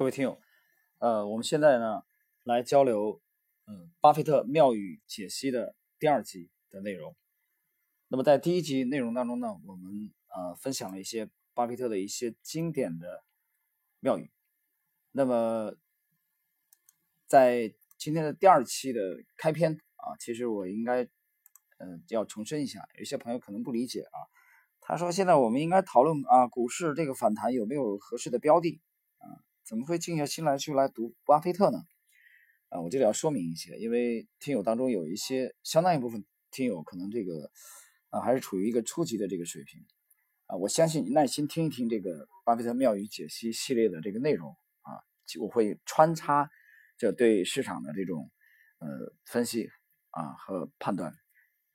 各位听友，呃，我们现在呢来交流，嗯，巴菲特妙语解析的第二集的内容。那么在第一集内容当中呢，我们呃分享了一些巴菲特的一些经典的妙语。那么在今天的第二期的开篇啊，其实我应该嗯要重申一下，有些朋友可能不理解啊。他说现在我们应该讨论啊，股市这个反弹有没有合适的标的？怎么会静下心来去来读巴菲特呢？啊，我这里要说明一些，因为听友当中有一些相当一部分听友可能这个啊还是处于一个初级的这个水平啊，我相信你耐心听一听这个巴菲特妙语解析系列的这个内容啊，我会穿插这对市场的这种呃分析啊和判断，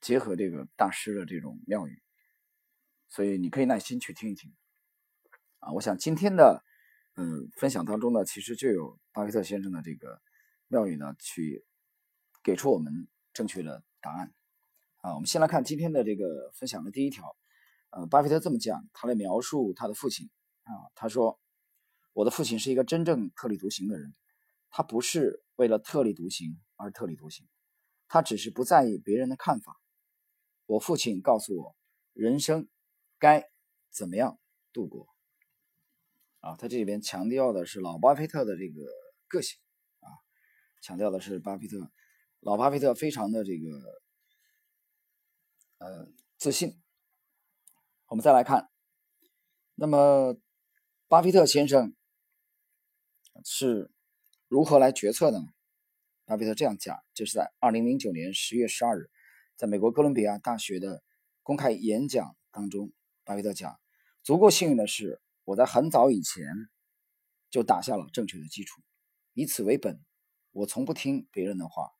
结合这个大师的这种妙语，所以你可以耐心去听一听啊。我想今天的。嗯，分享当中呢，其实就有巴菲特先生的这个妙语呢，去给出我们正确的答案啊。我们先来看今天的这个分享的第一条，呃，巴菲特这么讲，他来描述他的父亲啊，他说：“我的父亲是一个真正特立独行的人，他不是为了特立独行而特立独行，他只是不在意别人的看法。我父亲告诉我，人生该怎么样度过。”啊，他这里边强调的是老巴菲特的这个个性啊，强调的是巴菲特老巴菲特非常的这个呃自信。我们再来看，那么巴菲特先生是如何来决策的呢？巴菲特这样讲，这是在二零零九年十月十二日，在美国哥伦比亚大学的公开演讲当中，巴菲特讲，足够幸运的是。我在很早以前就打下了正确的基础，以此为本，我从不听别人的话，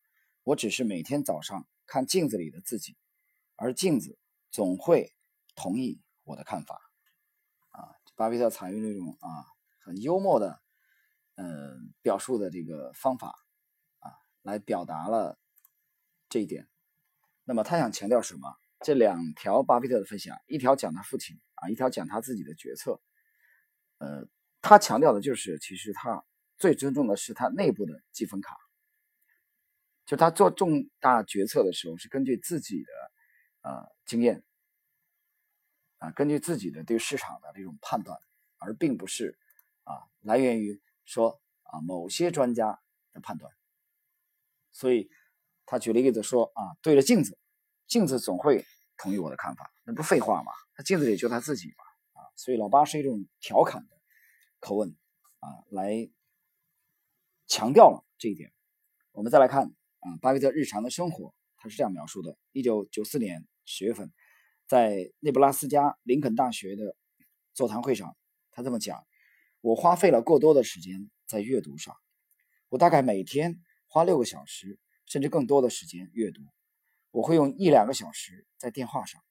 我只是每天早上看镜子里的自己，而镜子总会同意我的看法。啊，巴菲特采用那种啊很幽默的嗯表述的这个方法啊，来表达了这一点。那么他想强调什么？这两条巴菲特的分享，一条讲他父亲啊，一条讲他自己的决策。呃，他强调的就是，其实他最尊重的是他内部的积分卡，就他做重大决策的时候是根据自己的呃经验啊，根据自己的对市场的这种判断，而并不是啊来源于说啊某些专家的判断。所以他举了个例子说啊，对着镜子，镜子总会同意我的看法，那不废话吗？他镜子里就他自己嘛。所以老八是一种调侃的口吻啊，来强调了这一点。我们再来看啊，巴菲特日常的生活，他是这样描述的：一九九四年十月份，在内布拉斯加林肯大学的座谈会上，他这么讲：“我花费了过多的时间在阅读上，我大概每天花六个小时甚至更多的时间阅读。我会用一两个小时在电话上，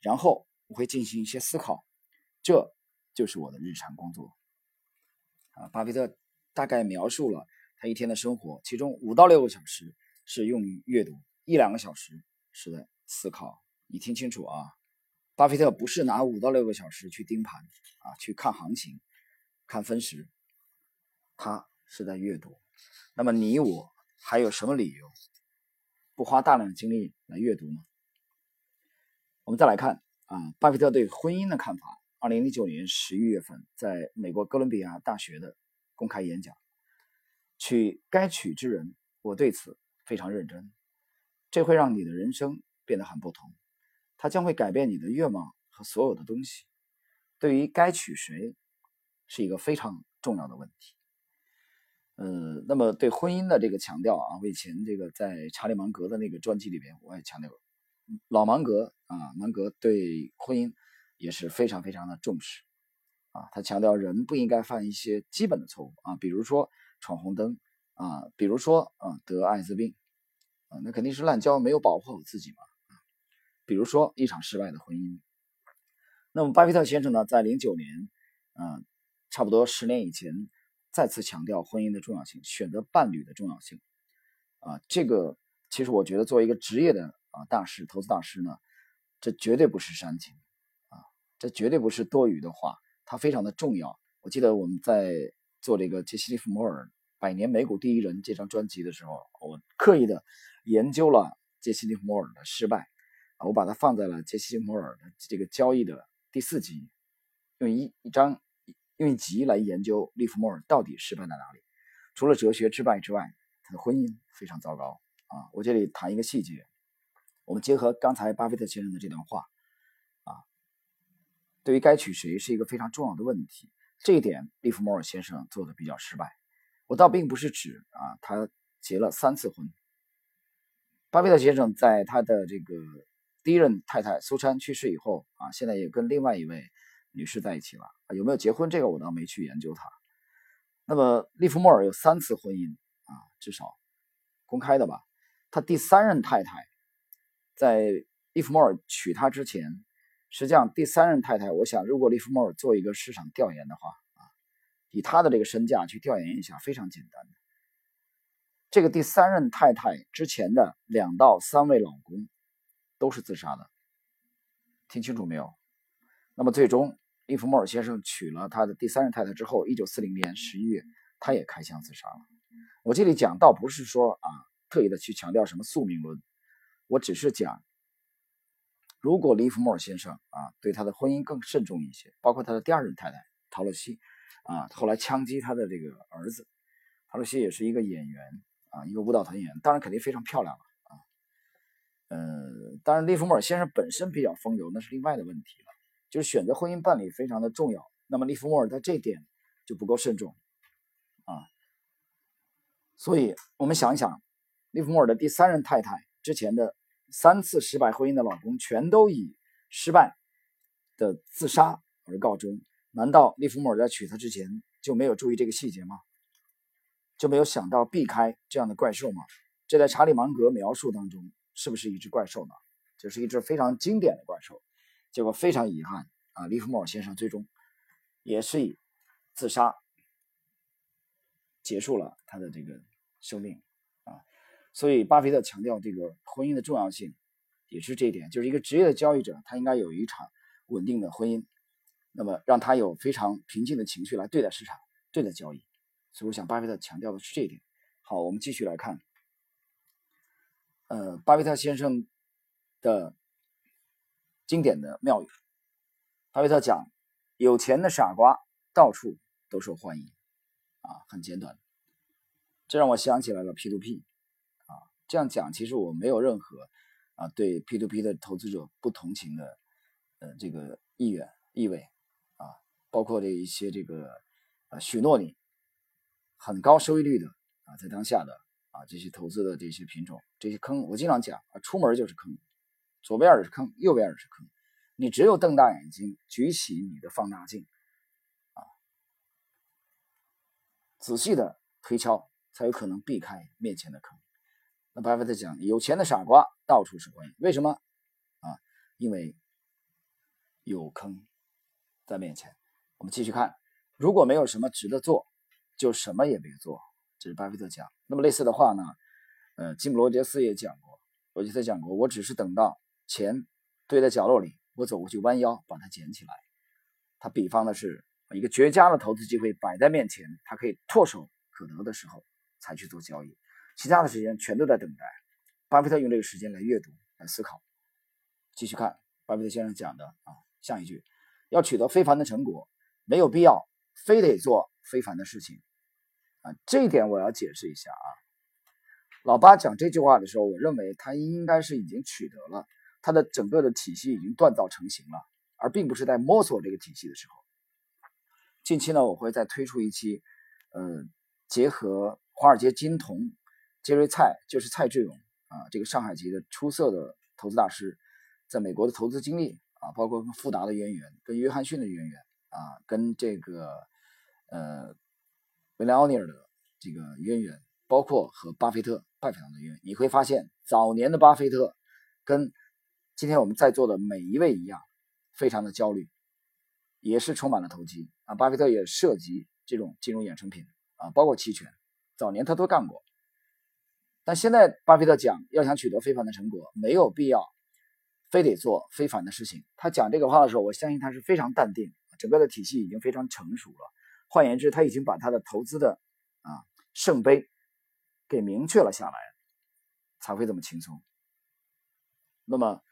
然后我会进行一些思考。”这就是我的日常工作啊！巴菲特大概描述了他一天的生活，其中五到六个小时是用于阅读，一两个小时是在思考。你听清楚啊！巴菲特不是拿五到六个小时去盯盘啊，去看行情、看分时，他是在阅读。那么你我还有什么理由不花大量的精力来阅读呢？我们再来看啊，巴菲特对婚姻的看法。二零零九年十一月份，在美国哥伦比亚大学的公开演讲，娶该娶之人，我对此非常认真。这会让你的人生变得很不同，它将会改变你的愿望和所有的东西。对于该娶谁，是一个非常重要的问题。呃，那么对婚姻的这个强调啊，我以前这个在查理芒格的那个专辑里边，我也强调过老芒格啊，芒格对婚姻。也是非常非常的重视，啊，他强调人不应该犯一些基本的错误啊，比如说闯红灯啊，比如说啊得艾滋病啊，那肯定是滥交没有保护好自己嘛啊，比如说一场失败的婚姻。那么巴菲特先生呢，在零九年，啊，差不多十年以前，再次强调婚姻的重要性，选择伴侣的重要性啊，这个其实我觉得作为一个职业的啊大师，投资大师呢，这绝对不是煽情。这绝对不是多余的话，它非常的重要。我记得我们在做这个杰西·利弗莫尔《百年美股第一人》这张专辑的时候，我刻意的研究了杰西·利弗莫尔的失败，我把它放在了杰西·利弗莫尔的这个交易的第四集，用一一张用一集来研究利弗莫尔到底失败在哪里。除了哲学之败之外，他的婚姻非常糟糕啊！我这里谈一个细节，我们结合刚才巴菲特先生的这段话，对于该娶谁是一个非常重要的问题。这一点，利弗莫尔先生做的比较失败。我倒并不是指啊，他结了三次婚。巴菲特先生在他的这个第一任太太苏珊去世以后啊，现在也跟另外一位女士在一起了。有没有结婚？这个我倒没去研究他。那么，利弗莫尔有三次婚姻啊，至少公开的吧。他第三任太太在利弗莫尔娶她之前，实际上第三任太太，我想如果利弗莫尔做一个市场调研的话啊，以他的这个身价去调研一下，非常简单的。这个第三任太太之前的两到三位老公都是自杀的，听清楚没有？那么最终。利弗莫尔先生娶了他的第三任太太之后，一九四零年十一月，他也开枪自杀了。我这里讲倒不是说啊，特意的去强调什么宿命论，我只是讲，如果利弗莫尔先生啊对他的婚姻更慎重一些，包括他的第二任太太陶乐西啊，后来枪击他的这个儿子，陶乐西也是一个演员啊，一个舞蹈团演员，当然肯定非常漂亮了啊。呃，当然利弗莫尔先生本身比较风流，那是另外的问题了。就是选择婚姻伴侣非常的重要，那么利弗莫尔在这点就不够慎重啊，所以我们想一想，利弗莫尔的第三任太太之前的三次失败婚姻的老公全都以失败的自杀而告终，难道利弗莫尔在娶她之前就没有注意这个细节吗？就没有想到避开这样的怪兽吗？这在查理芒格描述当中是不是一只怪兽呢？这是一只非常经典的怪兽。结果非常遗憾啊，利弗莫尔先生最终也是以自杀结束了他的这个生命。所以，巴菲特强调这个婚姻的重要性，也是这一点，就是一个职业的交易者，他应该有一场稳定的婚姻，那么让他有非常平静的情绪来对待市场、对待交易。所以，我想巴菲特强调的是这一点。好，我们继续来看，呃，巴菲特先生的。经典的妙语，巴菲特讲：“有钱的傻瓜到处都受欢迎。”啊，很简短。这让我想起来了 P to P。这样讲其实我没有任何啊对 P to P 的投资者不同情的呃这个意愿意味啊，包括这一些这个啊许诺你很高收益率的啊在当下的啊这些投资的这些品种这些坑，我经常讲啊，出门就是坑。左边也是坑，右边也是坑，你只有瞪大眼睛，举起你的放大镜，啊，仔细的推敲，才有可能避开面前的坑。那巴菲特讲，有钱的傻瓜到处是欢迎，为什么？啊，因为有坑在面前。我们继续看，如果没有什么值得做，就什么也别做。这是巴菲特讲。那么类似的话呢？呃，吉姆罗杰斯也讲过，罗杰斯讲过，我只是等到。钱堆在角落里，我走过去弯腰把它捡起来。他比方的是一个绝佳的投资机会摆在面前，他可以唾手可得的时候才去做交易，其他的时间全都在等待。巴菲特用这个时间来阅读、来思考。继续看巴菲特先生讲的啊，下一句：要取得非凡的成果，没有必要非得做非凡的事情啊。这一点我要解释一下啊。老八讲这句话的时候，我认为他应该是已经取得了。他的整个的体系已经锻造成型了，而并不是在摸索这个体系的时候。近期呢，我会再推出一期，呃，结合华尔街金童杰瑞蔡，就是蔡志勇啊，这个上海籍的出色的投资大师，在美国的投资经历啊，包括跟富达的渊源，跟约翰逊的渊源啊，跟这个呃维莱奥尼尔的这个渊源，包括和巴菲特拜访的渊源，你会发现早年的巴菲特跟今天我们在座的每一位一样，非常的焦虑，也是充满了投机啊。巴菲特也涉及这种金融衍生品啊，包括期权，早年他都干过。但现在巴菲特讲，要想取得非凡的成果，没有必要非得做非凡的事情。他讲这个话的时候，我相信他是非常淡定，整个的体系已经非常成熟了，换言之，他已经把他的投资的啊圣杯给明确了下来，才会这么轻松。那么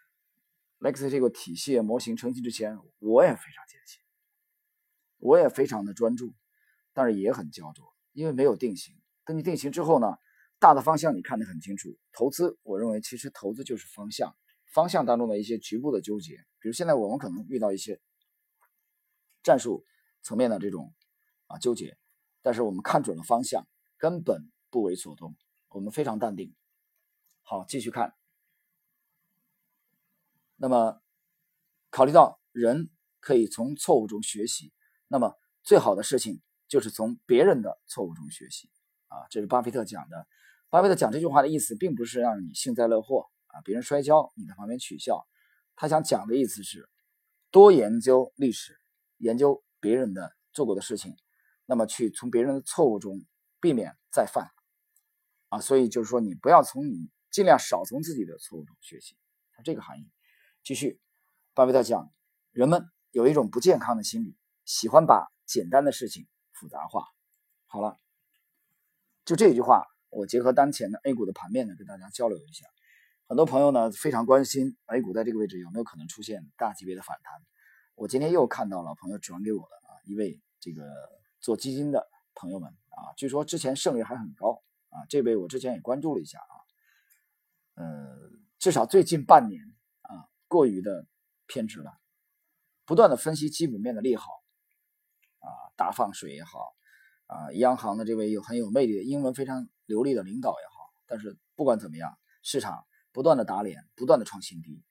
，Lex 这个体系模型成型之前，我也非常坚信，我也非常的专注，但是也很焦灼，因为没有定型。等你定型之后呢，大的方向你看得很清楚。投资，我认为其实投资就是方向，方向当中的一些局部的纠结，比如现在我们可能遇到一些战术层面的这种。啊，纠结，但是我们看准了方向，根本不为所动，我们非常淡定。好，继续看。那么，考虑到人可以从错误中学习，那么最好的事情就是从别人的错误中学习。啊，这是巴菲特讲的。巴菲特讲这句话的意思，并不是让你幸灾乐祸啊，别人摔跤你在旁边取笑。他想讲的意思是，多研究历史，研究别人的做过的事情。那么去从别人的错误中避免再犯啊，所以就是说你不要从你尽量少从自己的错误中学习，这个含义。继续，巴菲特讲，人们有一种不健康的心理，喜欢把简单的事情复杂化。好了，就这句话，我结合当前的 A 股的盘面呢，跟大家交流一下。很多朋友呢非常关心 A 股在这个位置有没有可能出现大级别的反弹。我今天又看到了朋友转给我的啊一位这个。做基金的朋友们啊，据说之前胜率还很高啊，这位我之前也关注了一下啊，呃，至少最近半年啊，过于的偏执了，不断的分析基本面的利好啊，大放水也好啊，央行的这位有很有魅力的英文非常流利的领导也好，但是不管怎么样，市场不断的打脸，不断的创新低，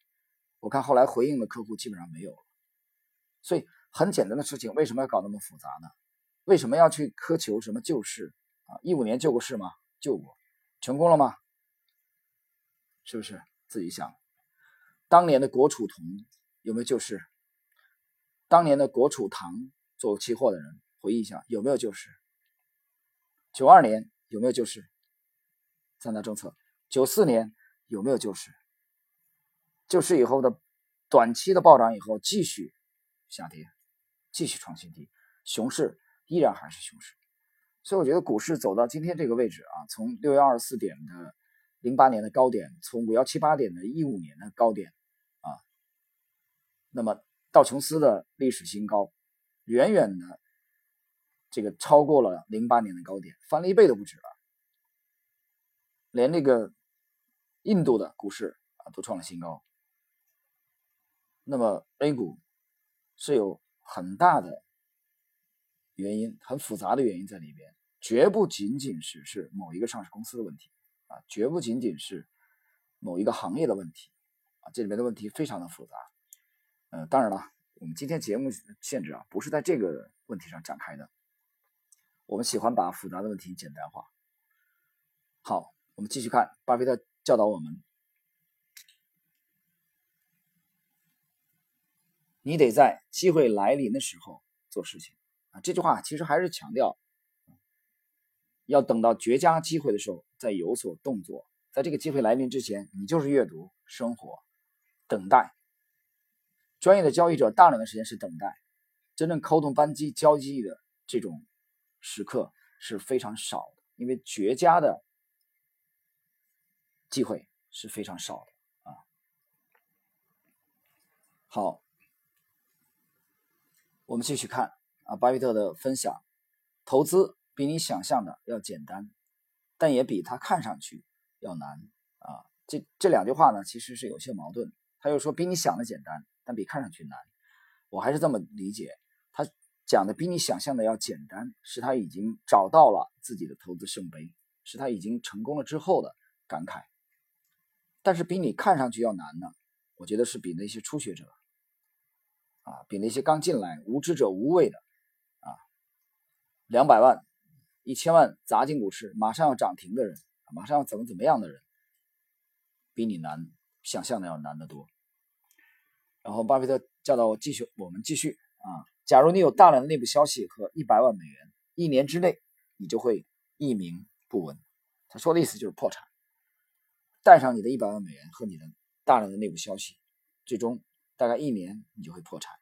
我看后来回应的客户基本上没有了，所以很简单的事情，为什么要搞那么复杂呢？为什么要去苛求什么救市啊？一五年救过市吗？救过，成功了吗？是不是自己想？当年的国储铜有没有救市？当年的国储糖做期货的人回忆一下，有没有救市？九二年有没有救市？三大政策。九四年有没有救市？救市以后的短期的暴涨以后继续下跌，继续创新低，熊市。依然还是熊市，所以我觉得股市走到今天这个位置啊，从六幺二四点的零八年的高点，从五幺七八点的一五年的高点啊，那么道琼斯的历史新高，远远的这个超过了零八年的高点，翻了一倍都不止了，连那个印度的股市啊都创了新高，那么 A 股是有很大的。原因很复杂的原因在里边，绝不仅仅是是某一个上市公司的问题啊，绝不仅仅是某一个行业的问题啊，这里面的问题非常的复杂。呃，当然了，我们今天节目限制啊，不是在这个问题上展开的。我们喜欢把复杂的问题简单化。好，我们继续看巴菲特教导我们：你得在机会来临的时候做事情。啊，这句话其实还是强调，要等到绝佳机会的时候再有所动作。在这个机会来临之前，你就是阅读、生活、等待。专业的交易者大量的时间是等待，真正扣动扳机交易的这种时刻是非常少的，因为绝佳的机会是非常少的啊。好，我们继续看。啊，巴菲特的分享，投资比你想象的要简单，但也比他看上去要难啊。这这两句话呢，其实是有些矛盾。他又说比你想的简单，但比看上去难。我还是这么理解，讲的比你想象的要简单，是他已经找到了自己的投资圣杯，是他已经成功了之后的感慨。但是比你看上去要难呢，我觉得是比那些初学者啊，比那些刚进来无知者无畏的。啊两百万、一千万砸进股市，马上要涨停的人，马上要怎么怎么样的人，比你难想象的要难得多。然后巴菲特教导我继续，我们继续啊。假如你有大量的内部消息和一百万美元，一年之内你就会一鸣不闻。他说的意思就是破产。带上你的一百万美元和你的大量的内部消息，最终大概一年你就会破产。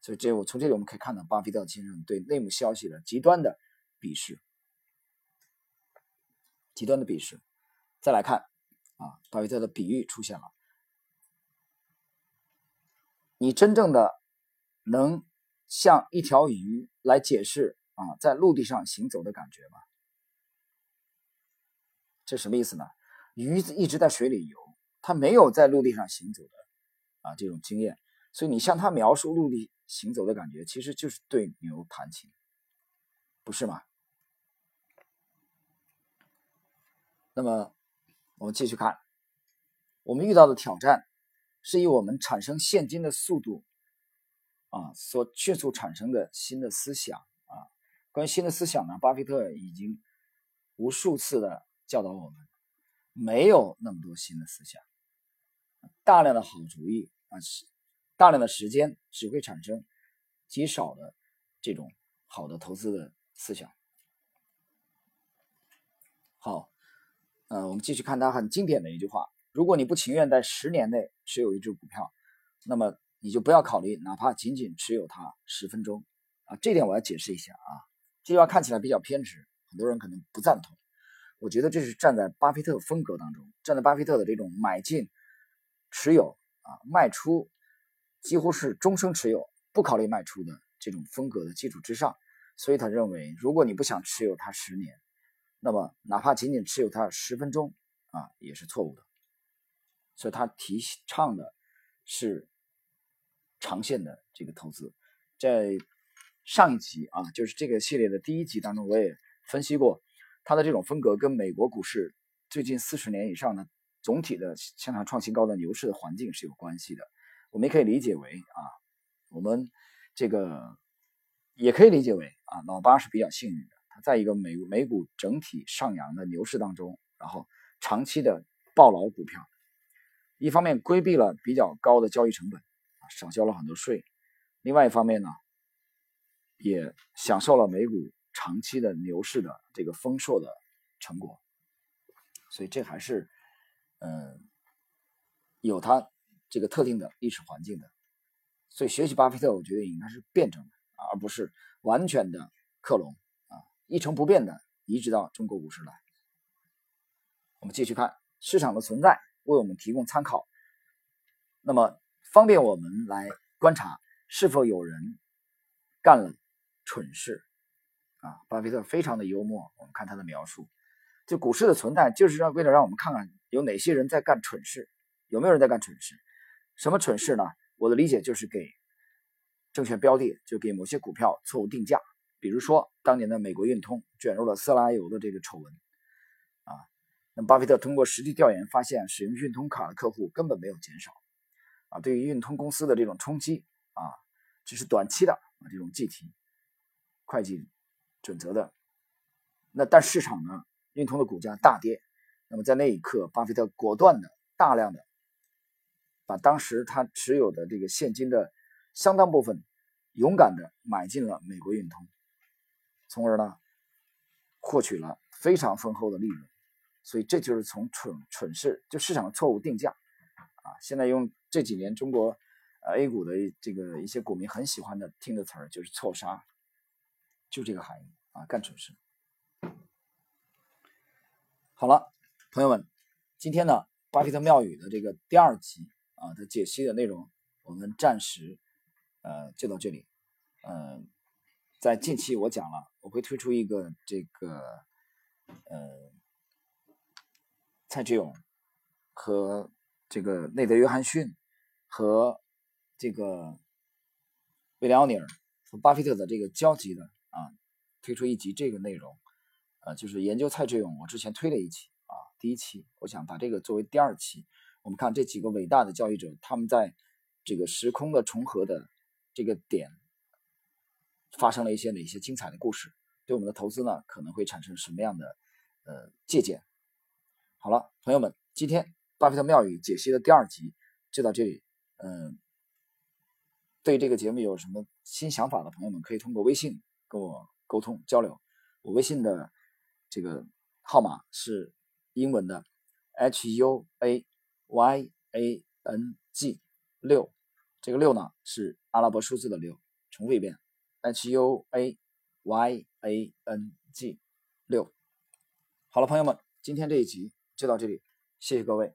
所以这我从这里我们可以看到巴菲特先生对内幕消息的极端的鄙视，极端的鄙视。再来看啊，巴菲特的比喻出现了，你真正的能像一条鱼来解释啊，在陆地上行走的感觉吗？这什么意思呢？鱼一直在水里游，它没有在陆地上行走的啊这种经验，所以你向它描述陆地行走的感觉，其实就是对牛弹琴，不是吗？那么我们继续看，我们遇到的挑战是以我们产生现金的速度啊所迅速产生的新的思想啊。关于新的思想呢，巴菲特已经无数次的教导我们。没有那么多新的思想，大量的好主意啊，大量的时间只会产生极少的这种好的投资的思想。好，呃，我们继续看他很经典的一句话：如果你不情愿在十年内持有一只股票，那么你就不要考虑哪怕仅仅持有它十分钟啊。这点我要解释一下啊，这句话看起来比较偏执，很多人可能不赞同。我觉得这是站在巴菲特风格当中，站在巴菲特的这种买进、持有啊、卖出，几乎是终生持有，不考虑卖出的这种风格的基础之上，所以他认为，如果你不想持有它十年，那么哪怕仅仅持有它十分钟啊，也是错误的。所以他提倡的是长线的这个投资。在上一集啊，就是这个系列的第一集当中，我也分析过。他的这种风格跟美国股市最近四十年以上的总体的向上创新高的牛市的环境是有关系的。我们也可以理解为啊，我们这个也可以理解为啊，老八是比较幸运的，他在一个美美股整体上扬的牛市当中，然后长期的抱牢股票，一方面规避了比较高的交易成本少交了很多税；另外一方面呢，也享受了美股。长期的牛市的这个丰硕的成果，所以这还是，嗯，有它这个特定的历史环境的。所以学习巴菲特，我觉得应该是辩证的，而不是完全的克隆啊，一成不变的移植到中国股市来。我们继续看市场的存在为我们提供参考，那么方便我们来观察是否有人干了蠢事。啊，巴菲特非常的幽默。我们看他的描述，就股市的存在，就是让为了让我们看看有哪些人在干蠢事，有没有人在干蠢事？什么蠢事呢？我的理解就是给证券标的，就给某些股票错误定价。比如说当年的美国运通卷入了色拉油的这个丑闻，啊，那么巴菲特通过实地调研发现，使用运通卡的客户根本没有减少，啊，对于运通公司的这种冲击，啊，只是短期的啊这种计提会计。准则的，那但市场呢？运通的股价大跌，那么在那一刻，巴菲特果断的、大量的把当时他持有的这个现金的相当部分，勇敢的买进了美国运通，从而呢获取了非常丰厚的利润。所以这就是从蠢蠢事，就市场的错误定价啊。现在用这几年中国呃 A 股的这个一些股民很喜欢的听的词儿，就是错杀。就这个含义啊，干蠢事。好了，朋友们，今天呢，巴菲特妙语的这个第二集啊的解析的内容，我们暂时呃就到这里。嗯，在近期我讲了，我会推出一个这个呃蔡志勇和这个内德约翰逊和这个威廉奥尼尔和巴菲特的这个交集的。啊，推出一集这个内容，呃，就是研究蔡志勇。我之前推了一期啊，第一期，我想把这个作为第二期。我们看这几个伟大的交易者，他们在这个时空的重合的这个点，发生了一些哪些精彩的故事，对我们的投资呢，可能会产生什么样的呃借鉴？好了，朋友们，今天巴菲特妙语解析的第二集就到这里。嗯，对这个节目有什么新想法的朋友们，可以通过微信。跟我沟通交流，我微信的这个号码是英文的 H U A Y A N G 六，这个六呢是阿拉伯数字的六重复一遍，H U A Y A N G 六。好了，朋友们，今天这一集就到这里，谢谢各位。